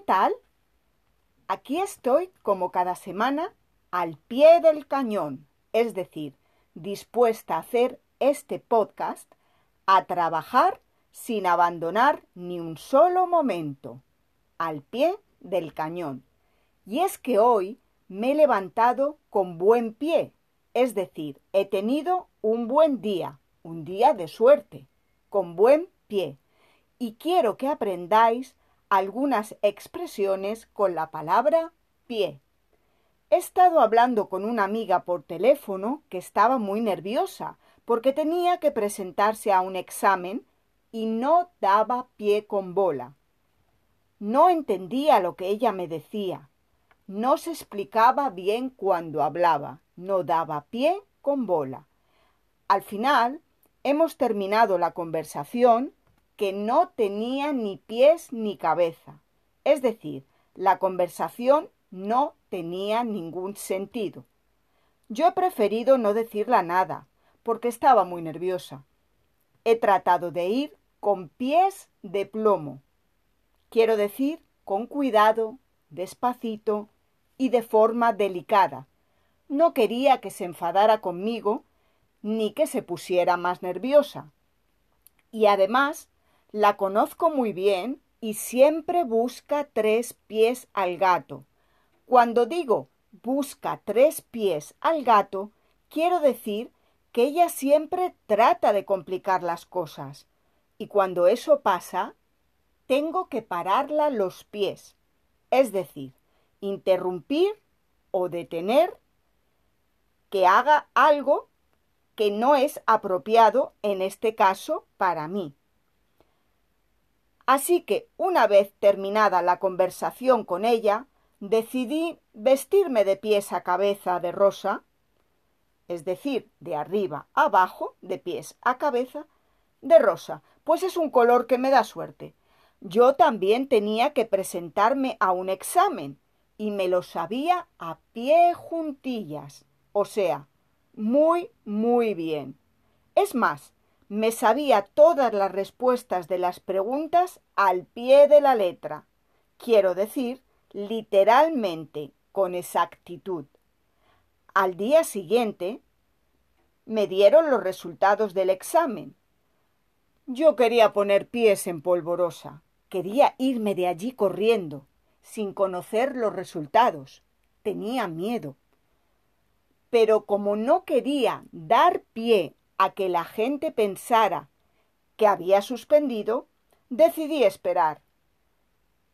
tal? Aquí estoy como cada semana al pie del cañón, es decir, dispuesta a hacer este podcast, a trabajar sin abandonar ni un solo momento, al pie del cañón. Y es que hoy me he levantado con buen pie, es decir, he tenido un buen día, un día de suerte, con buen pie. Y quiero que aprendáis algunas expresiones con la palabra pie. He estado hablando con una amiga por teléfono que estaba muy nerviosa porque tenía que presentarse a un examen y no daba pie con bola. No entendía lo que ella me decía. No se explicaba bien cuando hablaba. No daba pie con bola. Al final hemos terminado la conversación que no tenía ni pies ni cabeza. Es decir, la conversación no tenía ningún sentido. Yo he preferido no decirla nada, porque estaba muy nerviosa. He tratado de ir con pies de plomo. Quiero decir, con cuidado, despacito y de forma delicada. No quería que se enfadara conmigo ni que se pusiera más nerviosa. Y además la conozco muy bien y siempre busca tres pies al gato. Cuando digo busca tres pies al gato, quiero decir que ella siempre trata de complicar las cosas. Y cuando eso pasa, tengo que pararla los pies, es decir, interrumpir o detener que haga algo que no es apropiado en este caso para mí. Así que, una vez terminada la conversación con ella, decidí vestirme de pies a cabeza de rosa, es decir, de arriba a abajo, de pies a cabeza, de rosa, pues es un color que me da suerte. Yo también tenía que presentarme a un examen y me lo sabía a pie juntillas, o sea, muy, muy bien. Es más, me sabía todas las respuestas de las preguntas al pie de la letra. Quiero decir, literalmente, con exactitud. Al día siguiente me dieron los resultados del examen. Yo quería poner pies en polvorosa, quería irme de allí corriendo, sin conocer los resultados. Tenía miedo. Pero como no quería dar pie a que la gente pensara que había suspendido, decidí esperar.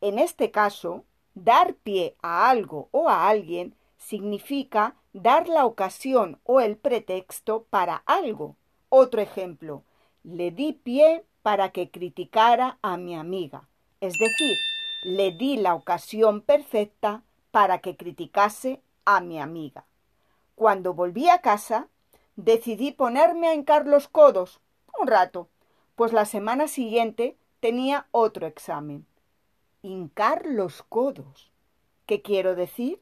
En este caso, dar pie a algo o a alguien significa dar la ocasión o el pretexto para algo. Otro ejemplo, le di pie para que criticara a mi amiga, es decir, le di la ocasión perfecta para que criticase a mi amiga. Cuando volví a casa, decidí ponerme a hincar los codos un rato, pues la semana siguiente tenía otro examen. Hincar los codos. ¿Qué quiero decir?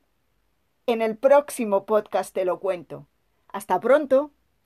En el próximo podcast te lo cuento. Hasta pronto.